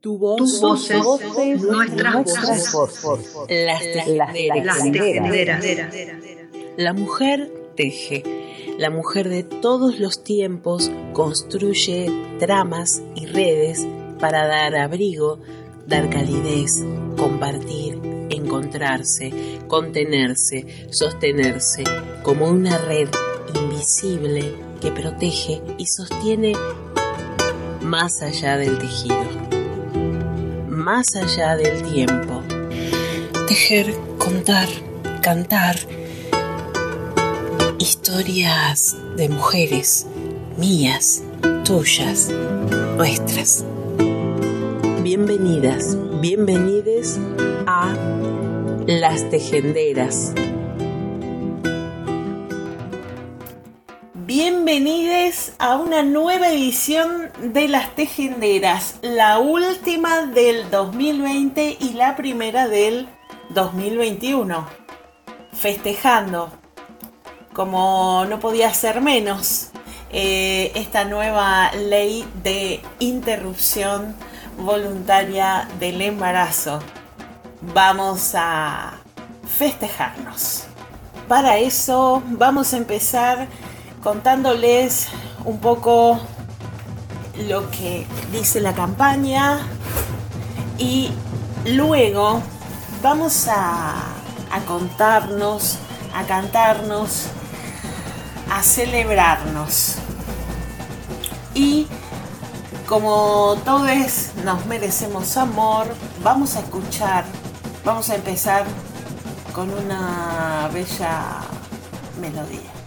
Tu voz, voces, nuestras, voces. Las tejenderas. La mujer teje. La mujer de todos los tiempos construye tramas y redes para dar abrigo, dar calidez, compartir, encontrarse, contenerse, sostenerse, como una red invisible que protege y sostiene más allá del tejido, más allá del tiempo. Tejer, contar, cantar historias de mujeres, mías, tuyas, nuestras. Bienvenidas, bienvenides a Las Tejenderas. Bienvenidos a una nueva edición de Las Tejenderas, la última del 2020 y la primera del 2021. Festejando, como no podía ser menos, eh, esta nueva ley de interrupción voluntaria del embarazo. Vamos a festejarnos. Para eso vamos a empezar contándoles un poco lo que dice la campaña y luego vamos a, a contarnos, a cantarnos, a celebrarnos. Y como todos nos merecemos amor, vamos a escuchar, vamos a empezar con una bella melodía.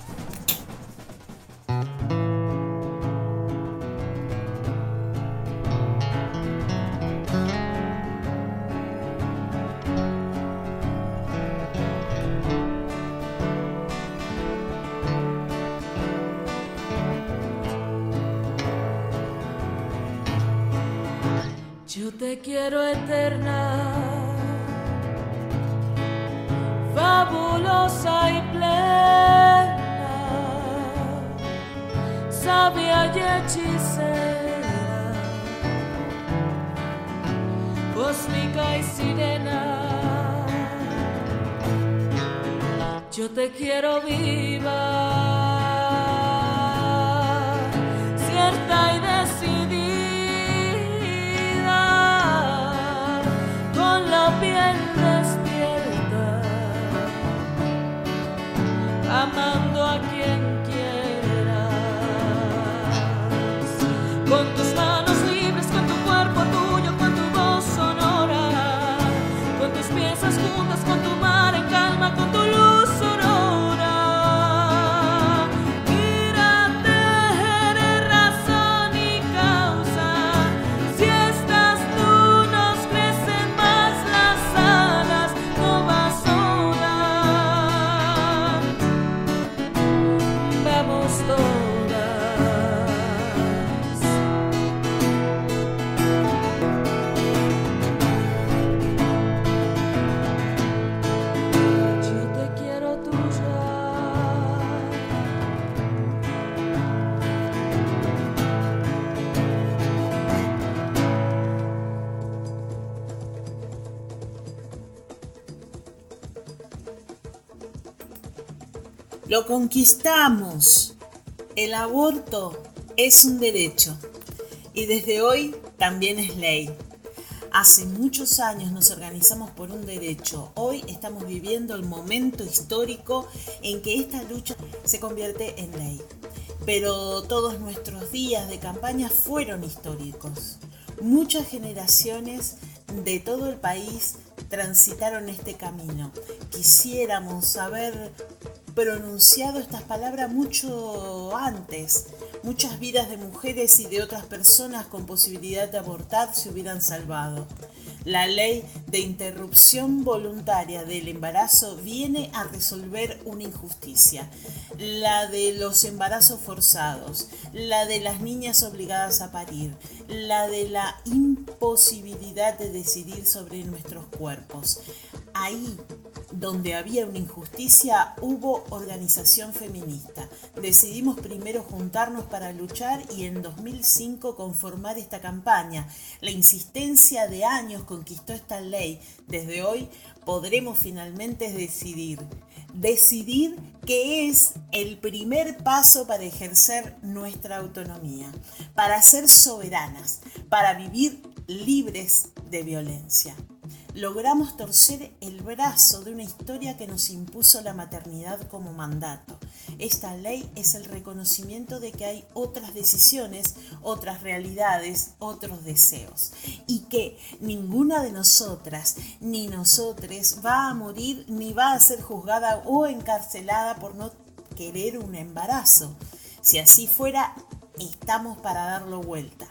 Eterna, fabulosa y plena, sabia y hechicera, cósmica y sirena. Yo te quiero viva, Lo conquistamos. El aborto es un derecho y desde hoy también es ley. Hace muchos años nos organizamos por un derecho. Hoy estamos viviendo el momento histórico en que esta lucha se convierte en ley. Pero todos nuestros días de campaña fueron históricos. Muchas generaciones de todo el país transitaron este camino. Quisiéramos haber pronunciado estas palabras mucho antes. Muchas vidas de mujeres y de otras personas con posibilidad de abortar se hubieran salvado. La ley de interrupción voluntaria del embarazo viene a resolver una injusticia, la de los embarazos forzados, la de las niñas obligadas a parir, la de la imposibilidad de decidir sobre nuestros cuerpos. Ahí donde había una injusticia, hubo organización feminista. Decidimos primero juntarnos para luchar y en 2005 conformar esta campaña. La insistencia de años conquistó esta ley. Desde hoy podremos finalmente decidir. Decidir que es el primer paso para ejercer nuestra autonomía, para ser soberanas, para vivir libres de violencia logramos torcer el brazo de una historia que nos impuso la maternidad como mandato. Esta ley es el reconocimiento de que hay otras decisiones, otras realidades, otros deseos y que ninguna de nosotras ni nosotres va a morir ni va a ser juzgada o encarcelada por no querer un embarazo. Si así fuera, estamos para darlo vuelta.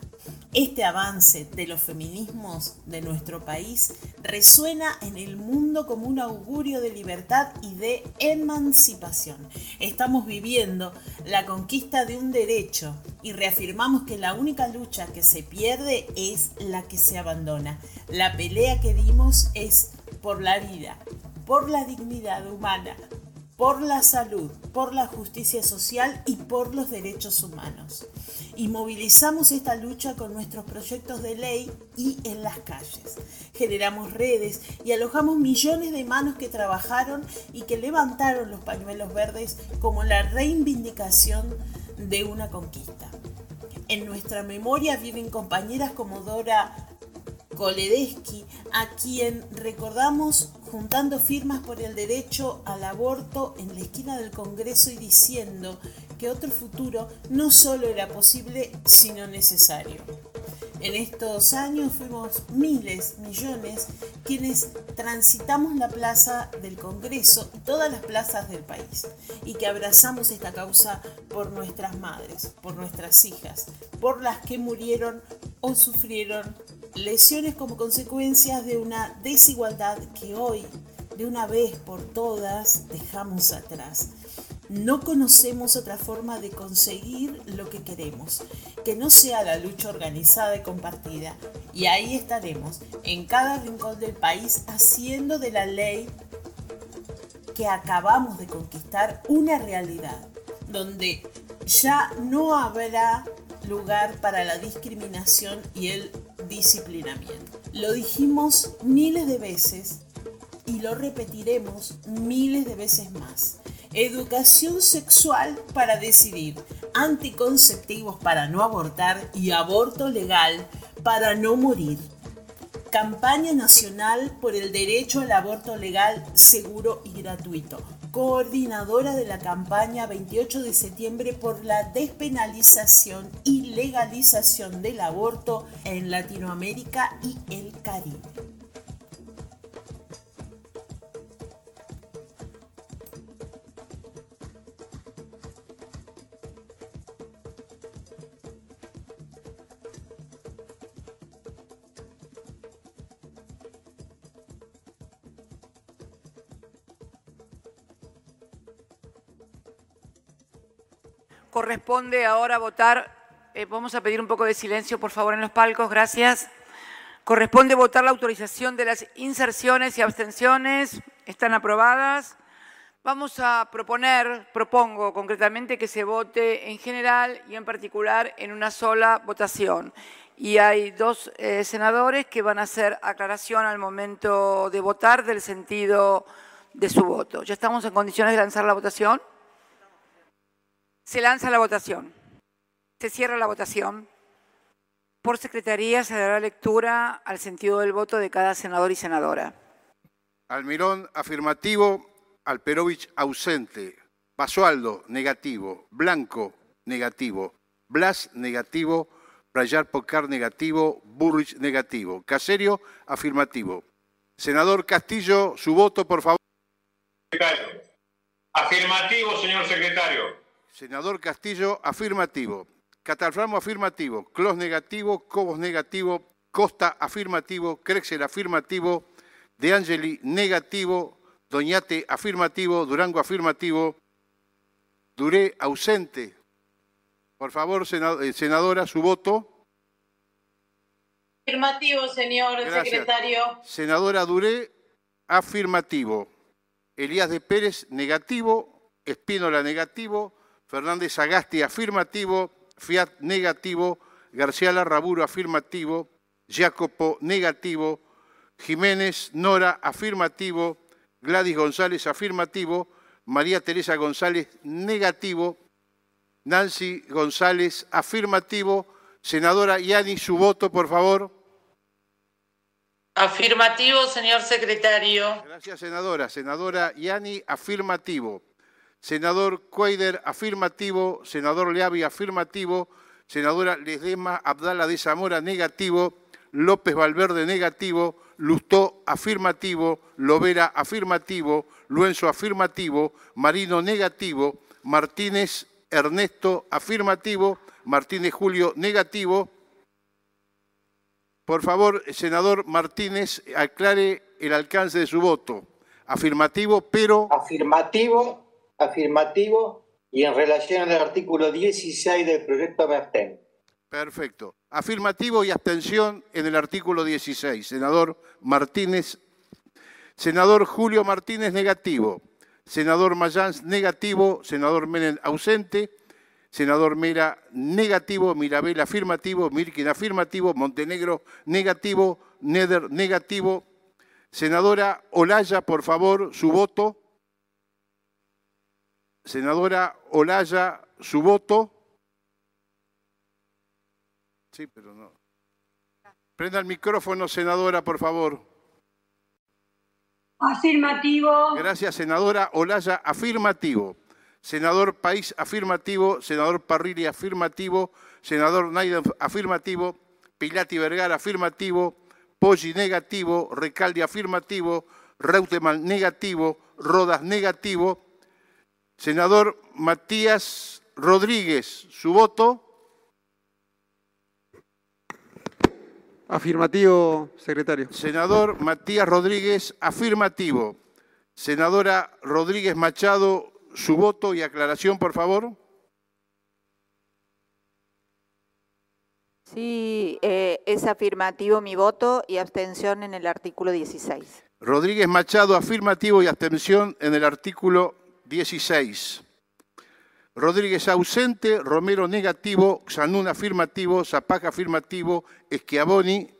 Este avance de los feminismos de nuestro país resuena en el mundo como un augurio de libertad y de emancipación. Estamos viviendo la conquista de un derecho y reafirmamos que la única lucha que se pierde es la que se abandona. La pelea que dimos es por la vida, por la dignidad humana, por la salud, por la justicia social y por los derechos humanos y movilizamos esta lucha con nuestros proyectos de ley y en las calles. Generamos redes y alojamos millones de manos que trabajaron y que levantaron los pañuelos verdes como la reivindicación de una conquista. En nuestra memoria viven compañeras como Dora Koledesky, a quien recordamos juntando firmas por el derecho al aborto en la esquina del Congreso y diciendo que otro futuro no solo era posible, sino necesario. En estos años fuimos miles, millones, quienes transitamos la plaza del Congreso y todas las plazas del país, y que abrazamos esta causa por nuestras madres, por nuestras hijas, por las que murieron o sufrieron lesiones como consecuencias de una desigualdad que hoy, de una vez por todas, dejamos atrás. No conocemos otra forma de conseguir lo que queremos, que no sea la lucha organizada y compartida. Y ahí estaremos, en cada rincón del país, haciendo de la ley que acabamos de conquistar una realidad, donde ya no habrá lugar para la discriminación y el disciplinamiento. Lo dijimos miles de veces y lo repetiremos miles de veces más. Educación sexual para decidir, anticonceptivos para no abortar y aborto legal para no morir. Campaña Nacional por el Derecho al Aborto Legal, Seguro y Gratuito. Coordinadora de la campaña 28 de septiembre por la despenalización y legalización del aborto en Latinoamérica y el Caribe. Corresponde ahora votar, eh, vamos a pedir un poco de silencio por favor en los palcos, gracias. Corresponde votar la autorización de las inserciones y abstenciones, están aprobadas. Vamos a proponer, propongo concretamente que se vote en general y en particular en una sola votación. Y hay dos eh, senadores que van a hacer aclaración al momento de votar del sentido de su voto. ¿Ya estamos en condiciones de lanzar la votación? Se lanza la votación. Se cierra la votación. Por secretaría se dará lectura al sentido del voto de cada senador y senadora. Almirón, afirmativo. Alperovich, ausente. Basualdo, negativo. Blanco, negativo. Blas, negativo. Brayar Pocar, negativo. Burrich, negativo. Caserio, afirmativo. Senador Castillo, su voto, por favor. Afirmativo, señor secretario. Senador Castillo, afirmativo. Catalframo, afirmativo. Clos, negativo. Cobos, negativo. Costa, afirmativo. Crexel, afirmativo. De Angeli, negativo. Doñate, afirmativo. Durango, afirmativo. Duré, ausente. Por favor, eh, senadora, su voto. Afirmativo, señor secretario. Senadora Duré, afirmativo. Elías de Pérez, negativo. Espínola, negativo. Fernández Agasti, afirmativo. Fiat, negativo. García Larraburo, afirmativo. Jacopo, negativo. Jiménez, Nora, afirmativo. Gladys González, afirmativo. María Teresa González, negativo. Nancy González, afirmativo. Senadora Yani, su voto, por favor. Afirmativo, señor secretario. Gracias, senadora. Senadora Yani, afirmativo. Senador Cuader, afirmativo. Senador Leavi, afirmativo. Senadora Lesdema Abdala de Zamora, negativo. López Valverde, negativo. Lustó, afirmativo. Lovera, afirmativo. Luenzo, afirmativo. Marino, negativo. Martínez Ernesto, afirmativo. Martínez Julio, negativo. Por favor, senador Martínez, aclare el alcance de su voto. Afirmativo, pero... Afirmativo, afirmativo, y en relación al artículo 16 del proyecto me. Perfecto. Afirmativo y abstención en el artículo 16. Senador Martínez. Senador Julio Martínez, negativo. Senador Mayans, negativo. Senador Menem, ausente. Senador Mera, negativo. Mirabel, afirmativo. Mirkin, afirmativo. Montenegro, negativo. Neder, negativo. Senadora Olaya, por favor, su voto. Senadora Olaya, su voto. Sí, pero no. Prenda el micrófono, senadora, por favor. Afirmativo. Gracias, senadora Olaya, afirmativo. Senador País, afirmativo. Senador Parrilli, afirmativo. Senador Naiden, afirmativo. Pilati Vergara, afirmativo. Poggi, negativo. Recalde, afirmativo. Reutemann, negativo. Rodas, negativo. Senador Matías Rodríguez, su voto. Afirmativo, secretario. Senador Matías Rodríguez, afirmativo. Senadora Rodríguez Machado, su voto y aclaración, por favor. Sí, eh, es afirmativo mi voto y abstención en el artículo 16. Rodríguez Machado, afirmativo y abstención en el artículo 16. Rodríguez ausente, Romero negativo, Xanún afirmativo, Zapaca afirmativo, Esquiaboni.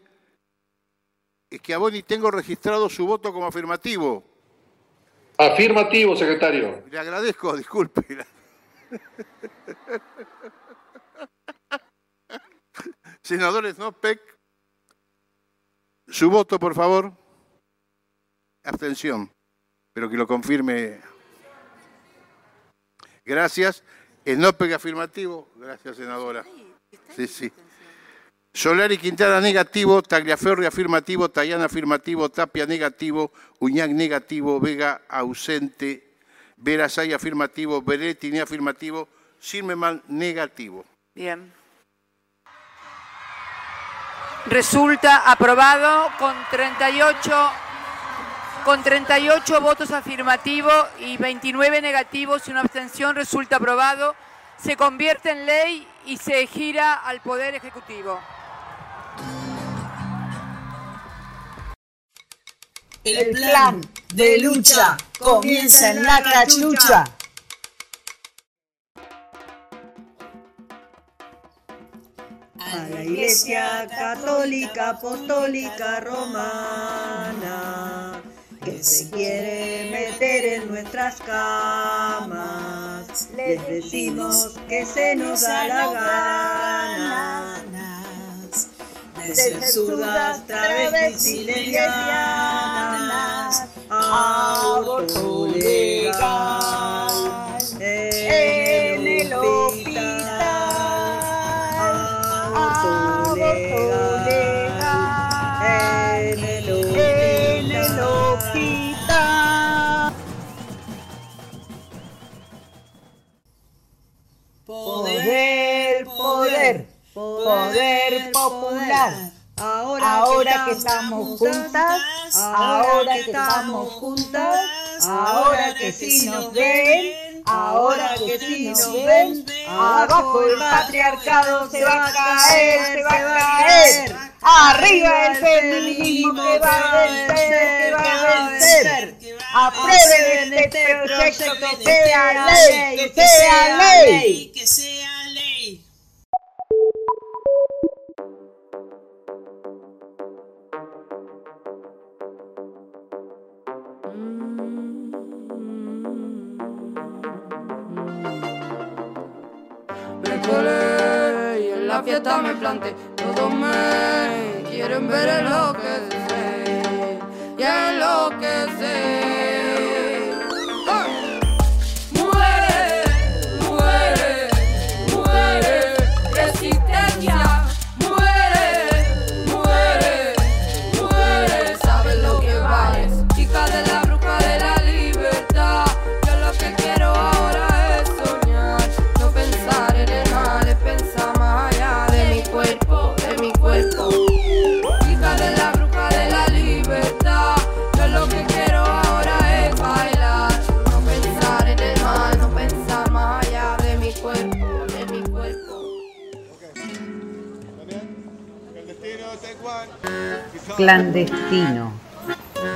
Esquiaboni, tengo registrado su voto como afirmativo. Afirmativo, secretario. Le agradezco, disculpe. Senadores Nopec, su voto, por favor. Abstención, pero que lo confirme. Gracias. Snopec afirmativo. Gracias, senadora. Sí, sí. Solari Quintana negativo, Tagliaferri afirmativo, Tayana afirmativo, Tapia negativo, Uñac negativo, Vega ausente, Verasay afirmativo, Beretti afirmativo, Silmeman negativo. Bien. Resulta aprobado con 38, con 38 votos afirmativos y 29 negativos y una abstención. Resulta aprobado. Se convierte en ley y se gira al Poder Ejecutivo. El plan de lucha comienza en la cachucha. A la Iglesia Católica Apostólica Romana, que se quiere meter en nuestras camas, les decimos que se nos da la gana. De ser zurdas, travestis y lesbianas, aborto legal Ahora, que estamos juntas, ahora que estamos juntas, ahora que sí nos ven, ahora que sí nos ven, abajo el patriarcado se va a caer, se va a caer, Arriba el feminismo que va a vencer, que va a vencer. Aprueben este proyecto que sea ley, que sea ley. La fiesta me planté. Todos me quieren ver en lo que sé. Y en Clandestino,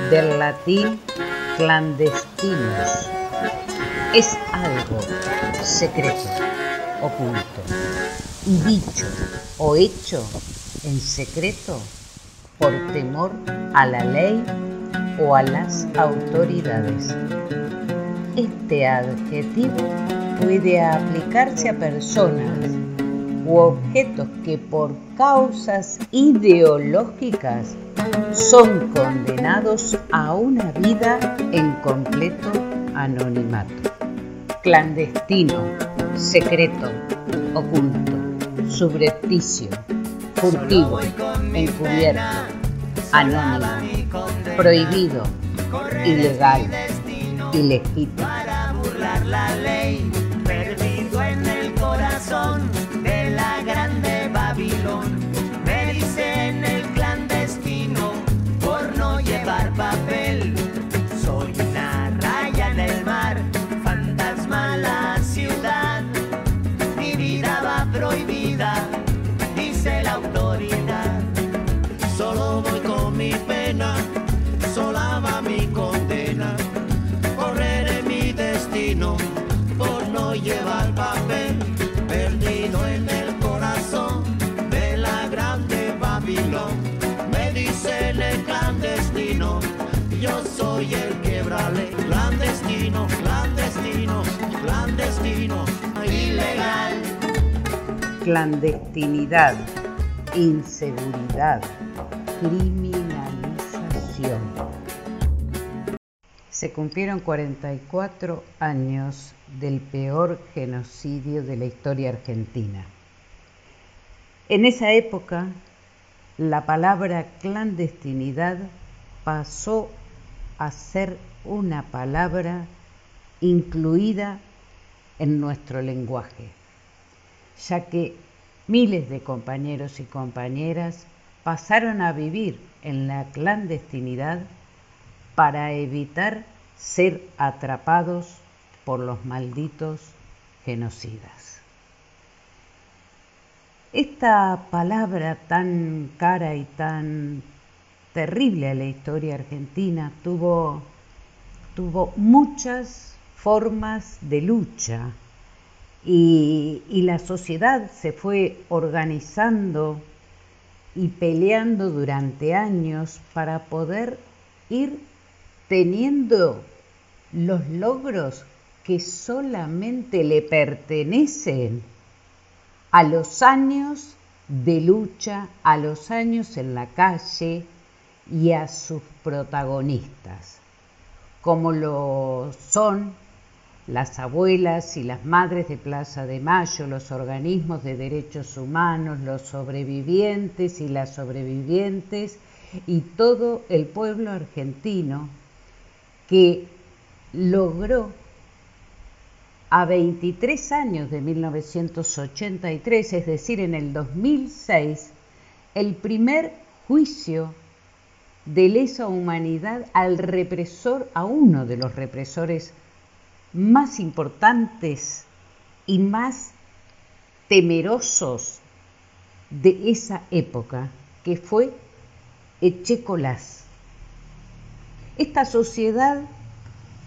del latín clandestinos. Es algo secreto, oculto, y dicho o hecho en secreto por temor a la ley o a las autoridades. Este adjetivo puede aplicarse a personas u objetos que por causas ideológicas son condenados a una vida en completo anonimato. Clandestino, secreto, oculto, subrepticio, furtivo, encubierto, anónimo, prohibido, ilegal, ilegítimo. Clandestino, clandestino, clandestino, ilegal. clandestinidad, inseguridad, criminalización. Se cumplieron 44 años del peor genocidio de la historia argentina. En esa época, la palabra clandestinidad pasó a ser una palabra incluida en nuestro lenguaje ya que miles de compañeros y compañeras pasaron a vivir en la clandestinidad para evitar ser atrapados por los malditos genocidas. Esta palabra tan cara y tan terrible a la historia argentina tuvo, tuvo muchas formas de lucha y, y la sociedad se fue organizando y peleando durante años para poder ir teniendo los logros que solamente le pertenecen a los años de lucha, a los años en la calle y a sus protagonistas, como lo son las abuelas y las madres de Plaza de Mayo, los organismos de derechos humanos, los sobrevivientes y las sobrevivientes y todo el pueblo argentino que logró a 23 años de 1983, es decir, en el 2006, el primer juicio de lesa humanidad al represor, a uno de los represores más importantes y más temerosos de esa época, que fue Echecolás. Esta sociedad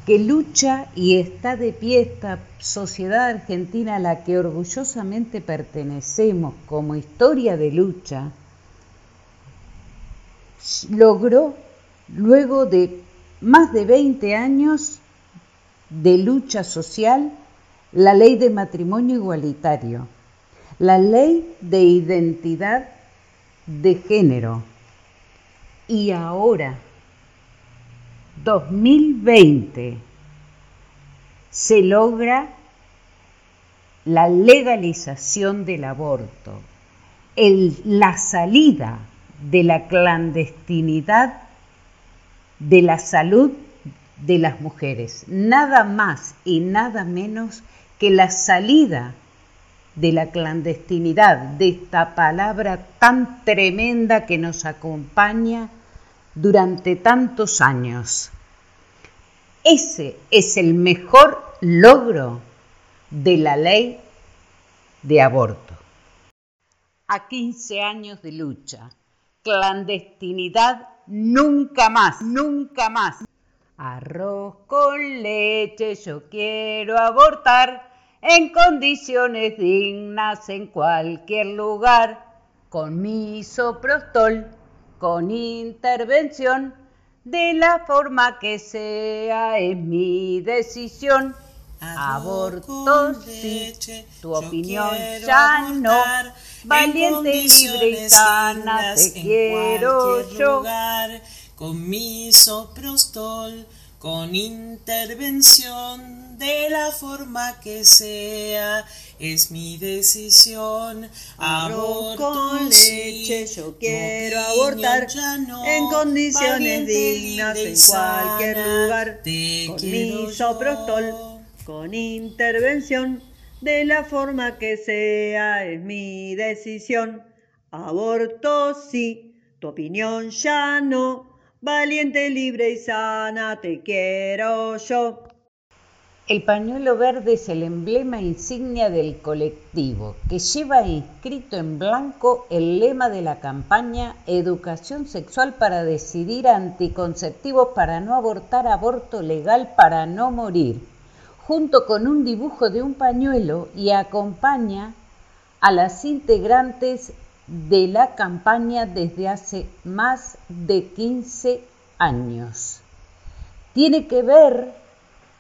que lucha y está de pie, esta sociedad argentina a la que orgullosamente pertenecemos como historia de lucha, logró, luego de más de 20 años de lucha social, la ley de matrimonio igualitario, la ley de identidad de género. Y ahora, 2020, se logra la legalización del aborto, la salida de la clandestinidad de la salud de las mujeres, nada más y nada menos que la salida de la clandestinidad, de esta palabra tan tremenda que nos acompaña durante tantos años. Ese es el mejor logro de la ley de aborto. A 15 años de lucha, clandestinidad nunca más, nunca más. Arroz con leche, yo quiero abortar en condiciones dignas en cualquier lugar, con misoprostol, con intervención, de la forma que sea, es mi decisión. Aborto sí, tu opinión ya no, valiente, libre y sana, te quiero yo. con misoprostol con intervención de la forma que sea, es mi decisión. Aborto con leche, yo quiero abortar en condiciones dignas en cualquier lugar. con misoprostol, con intervención de la forma que sea, es mi decisión. Aborto sí, tu opinión ya no Valiente, libre y sana, te quiero yo. El pañuelo verde es el emblema insignia del colectivo, que lleva inscrito en blanco el lema de la campaña Educación sexual para decidir anticonceptivos para no abortar, aborto legal para no morir, junto con un dibujo de un pañuelo y acompaña a las integrantes de la campaña desde hace más de 15 años. Tiene que ver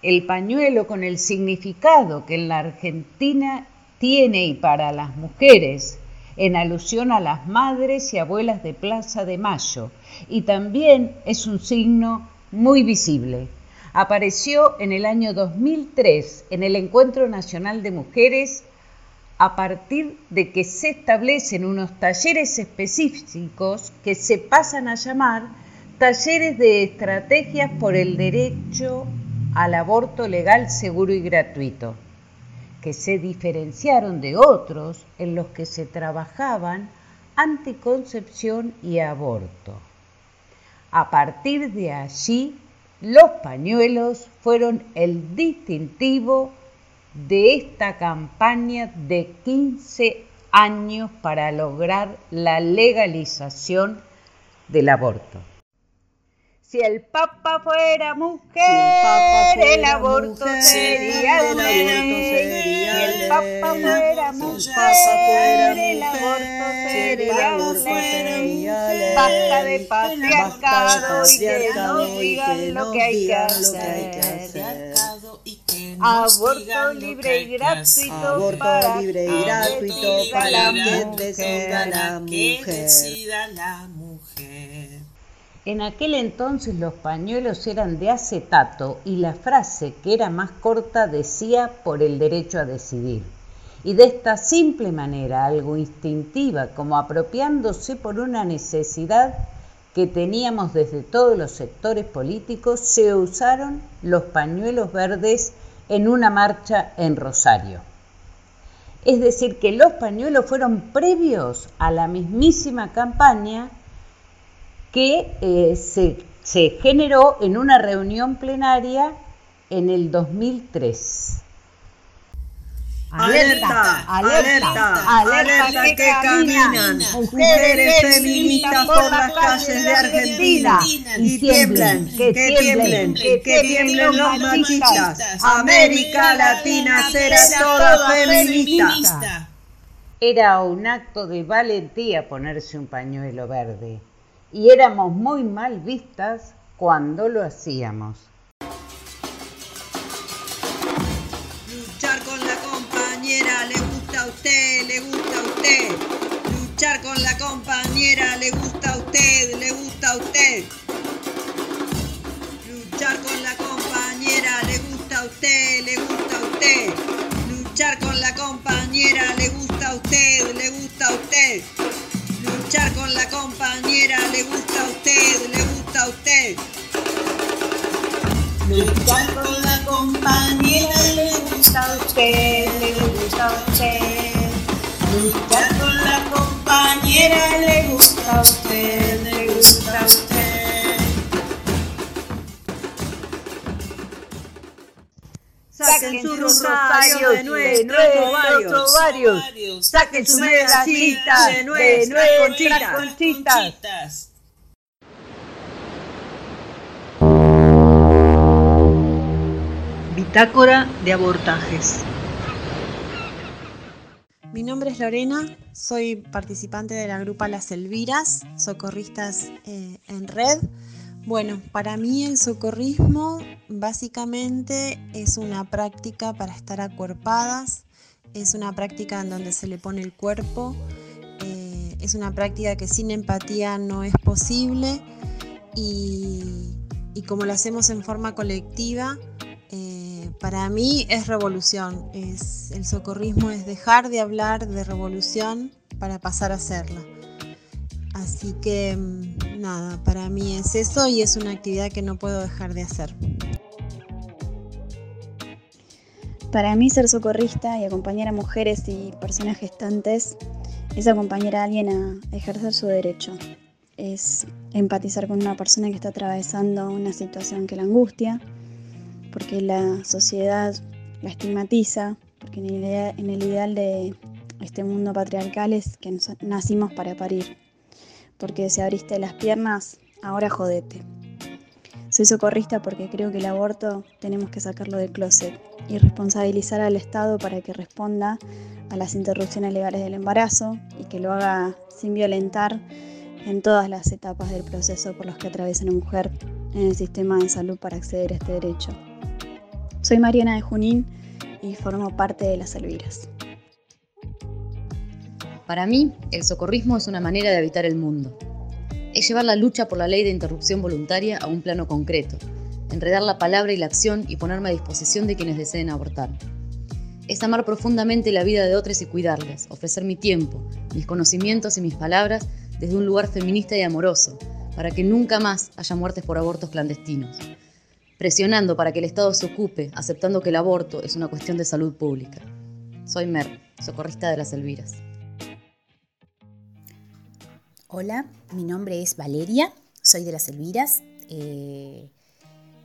el pañuelo con el significado que en la Argentina tiene y para las mujeres, en alusión a las madres y abuelas de Plaza de Mayo, y también es un signo muy visible. Apareció en el año 2003 en el Encuentro Nacional de Mujeres a partir de que se establecen unos talleres específicos que se pasan a llamar talleres de estrategias por el derecho al aborto legal, seguro y gratuito, que se diferenciaron de otros en los que se trabajaban anticoncepción y aborto. A partir de allí, los pañuelos fueron el distintivo de esta campaña de 15 años para lograr la legalización del aborto. Si el Papa fuera mujer, el, aborto sería ley. Si el Papa fuera mujer, el aborto sería ley. Basta de patriarcado y que nos digan lo que hay que hacer. Aborto libre y gratuito Aborto para libre y gratuito para quien decida la mujer. En aquel entonces los pañuelos eran de acetato y la frase, que era más corta, decía por el derecho a decidir. Y de esta simple manera, algo instintiva, como apropiándose por una necesidad que teníamos desde todos los sectores políticos, se usaron los pañuelos verdes en una marcha en Rosario. Es decir, que los pañuelos fueron previos a la mismísima campaña que eh, se, se generó en una reunión plenaria en el 2003. Alerta, alerta, alerta que caminan. mujeres feministas por las calles de Argentina. Y tiemblen, que tiemblen, que tiemblen los machistas. América Latina será toda feminista. Era un acto de valentía ponerse un pañuelo verde y éramos muy mal vistas cuando lo hacíamos. Luchar con la compañera le gusta a usted, le gusta a usted. Luchar con la compañera le gusta a usted, le gusta a usted. Luchar con la compañera le gusta a usted, le gusta a usted. Luchar con la compañera le gusta a usted, le gusta a usted. Luchar con la compañera le gusta a usted, le gusta a usted. Luchar con la compañera le gusta a usted, le gusta a usted. Luchar con la compañera le gusta a usted, Saquen sus rosarios de nuestros ovarios. Saquen su medallita de nuestras conchitas. Bitácora de abortajes. Mi nombre es Lorena, soy participante de la grupa Las Elviras, socorristas eh, en red. Bueno, para mí el socorrismo básicamente es una práctica para estar acuerpadas, es una práctica en donde se le pone el cuerpo, eh, es una práctica que sin empatía no es posible y, como lo hacemos en forma colectiva, eh, para mí es revolución. Es, el socorrismo es dejar de hablar de revolución para pasar a hacerla. Así que mm, nada, para mí es eso y es una actividad que no puedo dejar de hacer. Para mí ser socorrista y acompañar a mujeres y personas gestantes es acompañar a alguien a ejercer su derecho. Es empatizar con una persona que está atravesando una situación que la angustia, porque la sociedad la estigmatiza, porque en el, en el ideal de este mundo patriarcal es que nacimos para parir, porque si abriste las piernas, ahora jodete. Soy socorrista porque creo que el aborto tenemos que sacarlo del closet y responsabilizar al Estado para que responda a las interrupciones legales del embarazo y que lo haga sin violentar en todas las etapas del proceso por los que atraviesa una mujer en el sistema de salud para acceder a este derecho. Soy Mariana de Junín y formo parte de las Elviras. Para mí, el socorrismo es una manera de habitar el mundo. Es llevar la lucha por la ley de interrupción voluntaria a un plano concreto, enredar la palabra y la acción y ponerme a disposición de quienes deseen abortar. Es amar profundamente la vida de otros y cuidarles, ofrecer mi tiempo, mis conocimientos y mis palabras desde un lugar feminista y amoroso, para que nunca más haya muertes por abortos clandestinos. Presionando para que el Estado se ocupe, aceptando que el aborto es una cuestión de salud pública. Soy Mer, socorrista de las Elviras. Hola, mi nombre es Valeria, soy de las Elviras eh,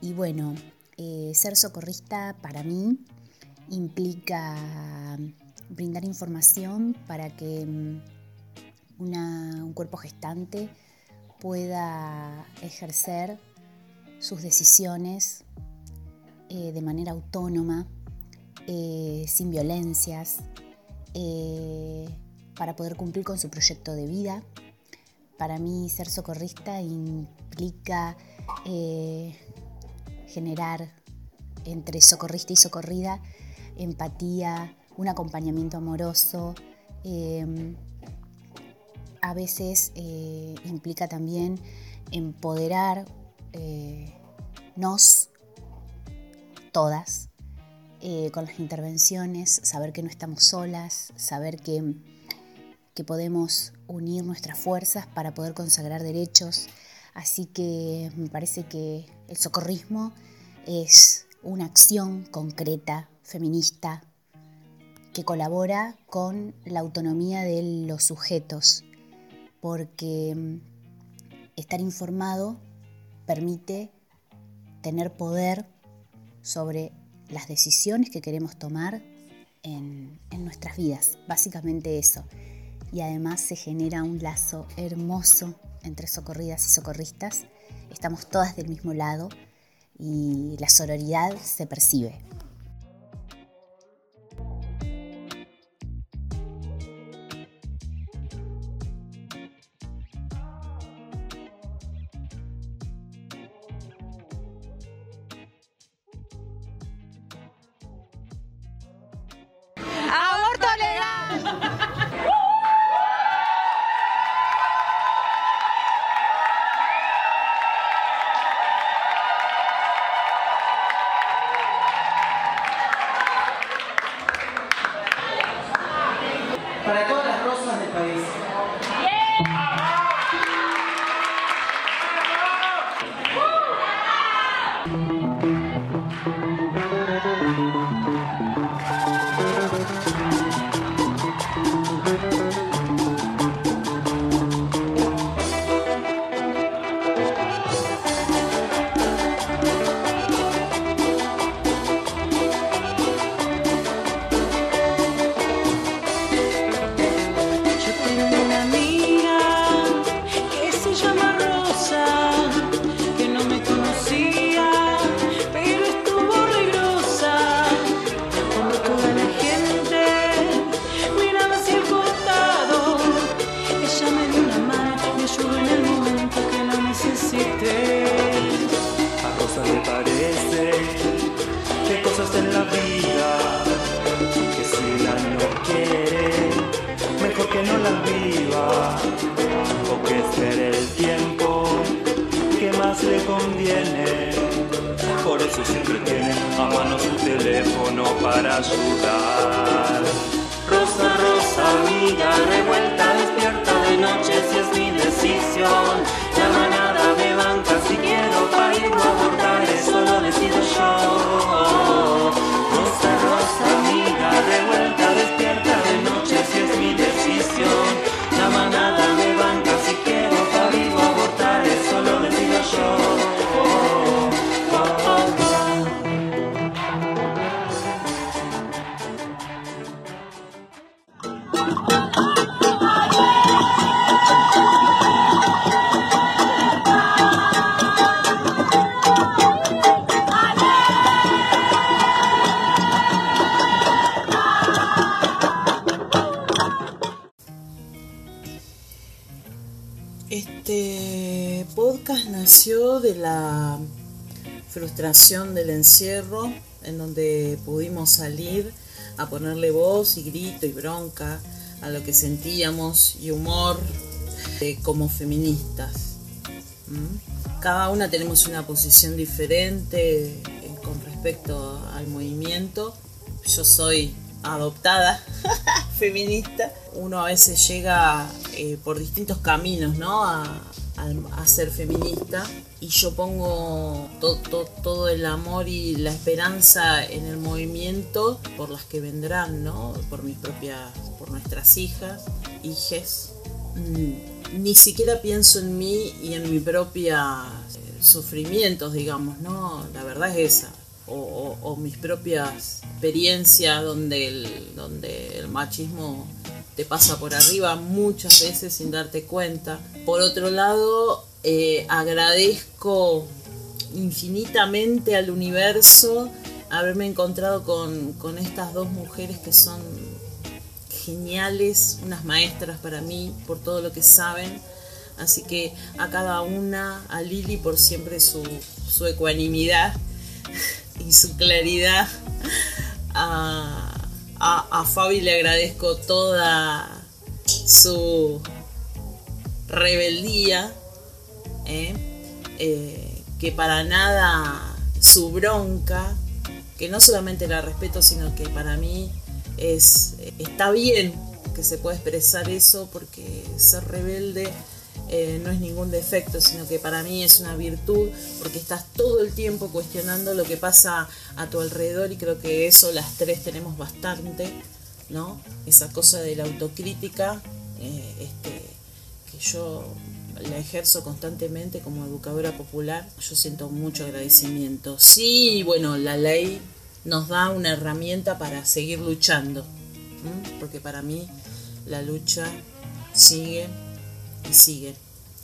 y bueno, eh, ser socorrista para mí implica brindar información para que mm, un cuerpo gestante pueda ejercer sus decisiones eh, de manera autónoma, sin violencias, para poder cumplir con su proyecto de vida. Para mí ser socorrista implica eh, generar entre socorrista y socorrida empatía, un acompañamiento amoroso. eh, a veces eh, implica también empoderar eh, todas con las intervenciones, saber que no estamos solas, saber que, que podemos unir nuestras fuerzas para poder consagrar derechos. Así que me parece que el socorrismo es una acción concreta, feminista, que colabora con la autonomía de los sujetos, porque mm, estar informado permite tener poder sobre las decisiones que queremos tomar en, en nuestras vidas, básicamente eso. Y además se genera un lazo hermoso entre socorridas y socorristas. Estamos todas del mismo lado y la sororidad se percibe. Podcast nació de la frustración del encierro, en donde pudimos salir a ponerle voz y grito y bronca a lo que sentíamos y humor como feministas. Cada una tenemos una posición diferente eh, con respecto al movimiento. Yo soy adoptada feminista. Uno a veces llega eh, por distintos caminos, ¿no? A- ser feminista. Y yo pongo to- to- todo el amor y la esperanza en el movimiento por las que vendrán, ¿no? Por mis propias, por nuestras hijas, hijes. Mm, Ni siquiera pienso en mí y en mi propia eh, sufrimientos, digamos, ¿no? La verdad es esa. O, o- o mis propias experiencias donde donde el machismo te pasa por arriba muchas veces sin darte cuenta. Por otro lado, eh, agradezco infinitamente al universo haberme encontrado con, con estas dos mujeres que son geniales, unas maestras para mí por todo lo que saben. Así que a cada una, a Lili por siempre su, su ecuanimidad y su claridad. A, Fabi le agradezco toda su rebeldía, ¿eh? Eh, que para nada su bronca, que no solamente la respeto, sino que para mí es, está bien que se pueda expresar eso, porque ser rebelde eh, no es ningún defecto, sino que para mí es una virtud, porque estás todo el tiempo cuestionando lo que pasa a tu alrededor y creo que eso las tres tenemos bastante, ¿no? Esa cosa de la autocrítica, este, que yo la ejerzo constantemente como educadora popular, yo siento mucho agradecimiento. Sí, bueno, la ley nos da una herramienta para seguir luchando. Porque para mí la lucha sigue sigue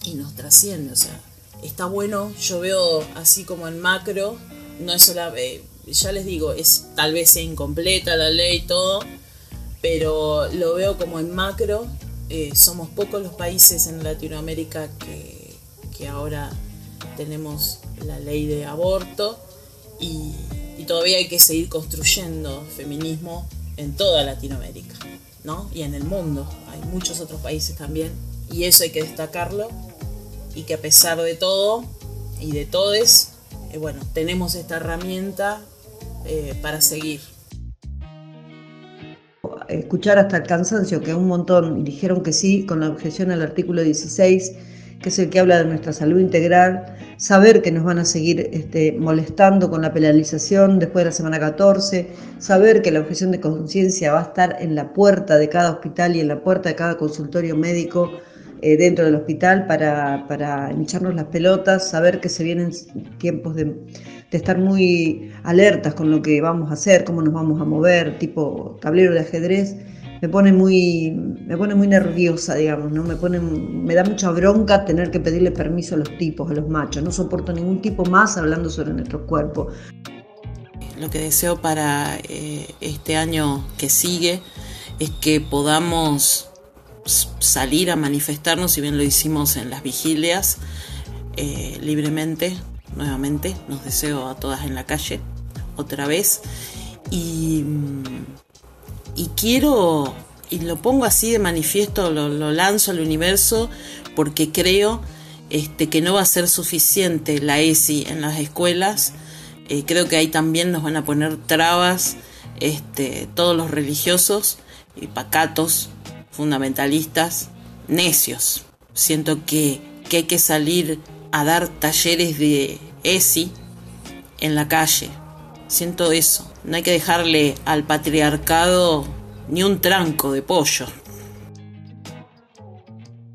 y nos trasciende. O sea, está bueno, yo veo así como en macro, no es solo, eh, ya les digo, es tal vez sea incompleta la ley y todo, pero lo veo como en macro. Eh, somos pocos los países en Latinoamérica que, que ahora tenemos la ley de aborto y, y todavía hay que seguir construyendo feminismo en toda Latinoamérica, ¿no? Y en el mundo. Hay muchos otros países también. Y eso hay que destacarlo. Y que a pesar de todo y de todes, eh, bueno, tenemos esta herramienta eh, para seguir. Escuchar hasta el cansancio, que un montón dijeron que sí, con la objeción al artículo 16 que es el que habla de nuestra salud integral, saber que nos van a seguir este, molestando con la penalización después de la semana 14, saber que la objeción de conciencia va a estar en la puerta de cada hospital y en la puerta de cada consultorio médico eh, dentro del hospital para, para hincharnos las pelotas, saber que se vienen tiempos de, estar muy alertas con lo que vamos a hacer, cómo nos vamos a mover, tipo tablero de ajedrez me pone muy, me pone muy nerviosa, digamos, ¿no? Me pone, me da mucha bronca tener que pedirle permiso a los tipos, a los machos. No soporto ningún tipo más hablando sobre nuestro cuerpo. Lo que deseo para eh, este año que sigue es que podamos salir a manifestarnos, si bien lo hicimos en las vigilias, eh, libremente, nuevamente, nos deseo a todas en la calle, otra vez. Y y quiero, y lo pongo así de manifiesto, lo, lanzo al universo porque creo este, que no va a ser suficiente la ESI en las escuelas. Eh, creo que ahí también nos van a poner trabas este, todos los religiosos y pacatos, fundamentalistas, necios. Siento que, que hay que salir a dar talleres de ESI en la calle. Siento eso. No hay que dejarle al patriarcado ni un tranco de pollo.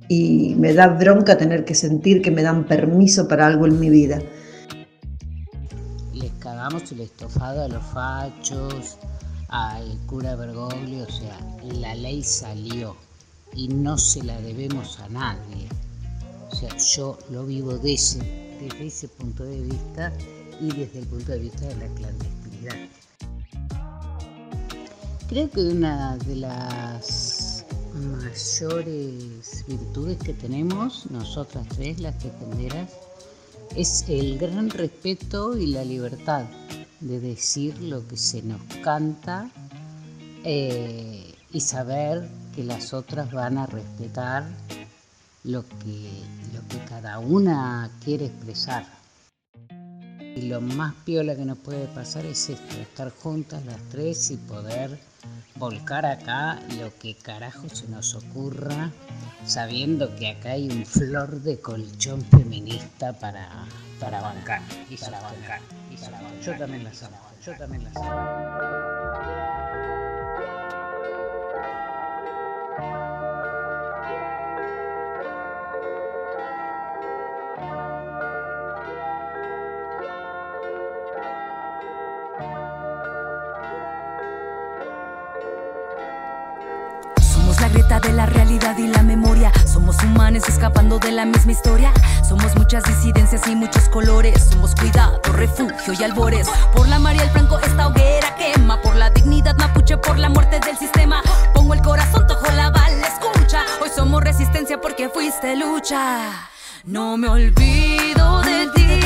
Y me da bronca tener que sentir que me dan permiso para algo en mi vida. Les cagamos el estofado a los fachos, al cura Bergoglio, o sea, la ley salió y no se la debemos a nadie. O sea, yo lo vivo desde, desde ese punto de vista y desde el punto de vista de la clandestinidad. Creo que una de las mayores virtudes que tenemos nosotras tres, las tejenderas, es el gran respeto y la libertad de decir lo que se nos canta eh, y saber que las otras van a respetar lo que, lo que cada una quiere expresar. Y lo más piola que nos puede pasar es esto, estar juntas las tres y poder volcar acá lo que carajo se nos ocurra, sabiendo que acá hay un flor de colchón feminista para, para bancar. Y para bancar. Yo también las amo. Yo también las amo. Somos la grieta de la realidad y la. Somos humanos escapando de la misma historia. Somos muchas disidencias y muchos colores. Somos cuidado, refugio y albores. Por la María el Franco esta hoguera quema. Por la dignidad mapuche, por la muerte del sistema. Pongo el corazón, tojo la bala, escucha. Hoy somos resistencia porque fuiste lucha. No me olvido de ti,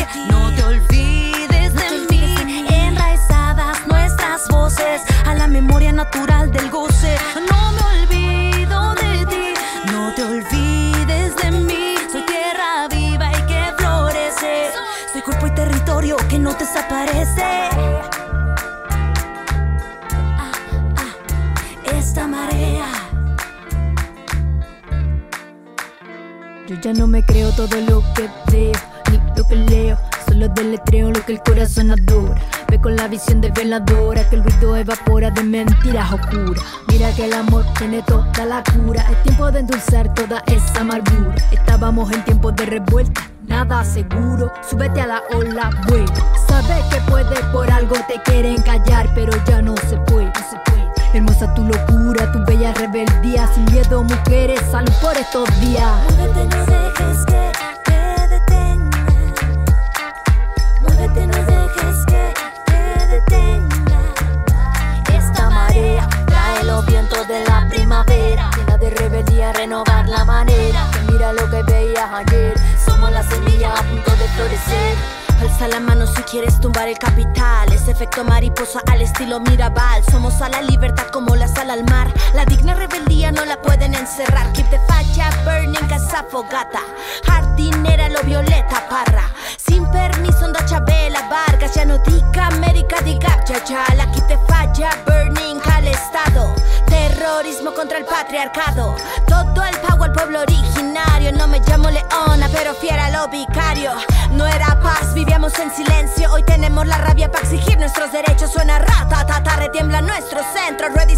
ya no me creo todo lo que veo, ni lo que leo. Solo deletreo lo que el corazón adora. Ve con la visión de veladora que el ruido evapora de mentiras oscuras. Mira que el amor tiene toda la cura. Es tiempo de endulzar toda esa amargura. Estábamos en tiempos de revuelta. nada seguro, súbete a la ola, güey. Sabes que puedes por algo te quieren callar, pero ya no se puede, no se puede. Hermosa tu locura, tu bella rebeldía, sin miedo mujeres, salud por estos días. Muévete, no dejes que te detenga. Muévete, no dejes que te detenga. Esta marea trae los vientos de la primavera, llena de rebeldía, renovar la manera. Que mira lo que veías ayer, somos la semilla a punto de florecer. Alza la mano si quieres tumbar el capital. Ese efecto mariposa al estilo Mirabal. Somos a la libertad encerrar. Keep the fire burning, casa fogata. Jardinera, lo violeta parra. Sin permiso, onda Chabela Vargas. Ya no diga América, diga ya ya. La keep the fire burning al estado. Terrorismo contra el patriarcado. Todo el pago al pueblo originario. No me llamo Leona, pero fiera lo vicario. No era paz, vivíamos en silencio. Hoy tenemos la rabia para exigir nuestros derechos. Suena rata, tata, retiembla nuestro centro. Ready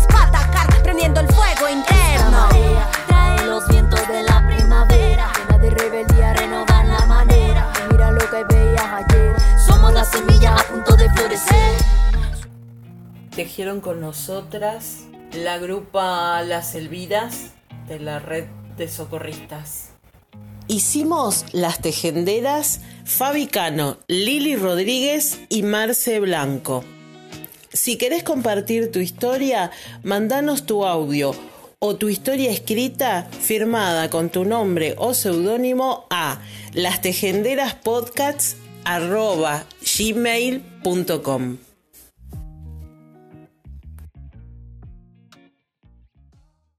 Con nosotras la grupa Las Elviras de la red de socorristas. Hicimos las tejenderas Fabi Cano, Lili Rodríguez y Marce Blanco. Si querés compartir tu historia, mandanos tu audio o tu historia escrita firmada con tu nombre o seudónimo a lastejenderaspodcasts.gmail.com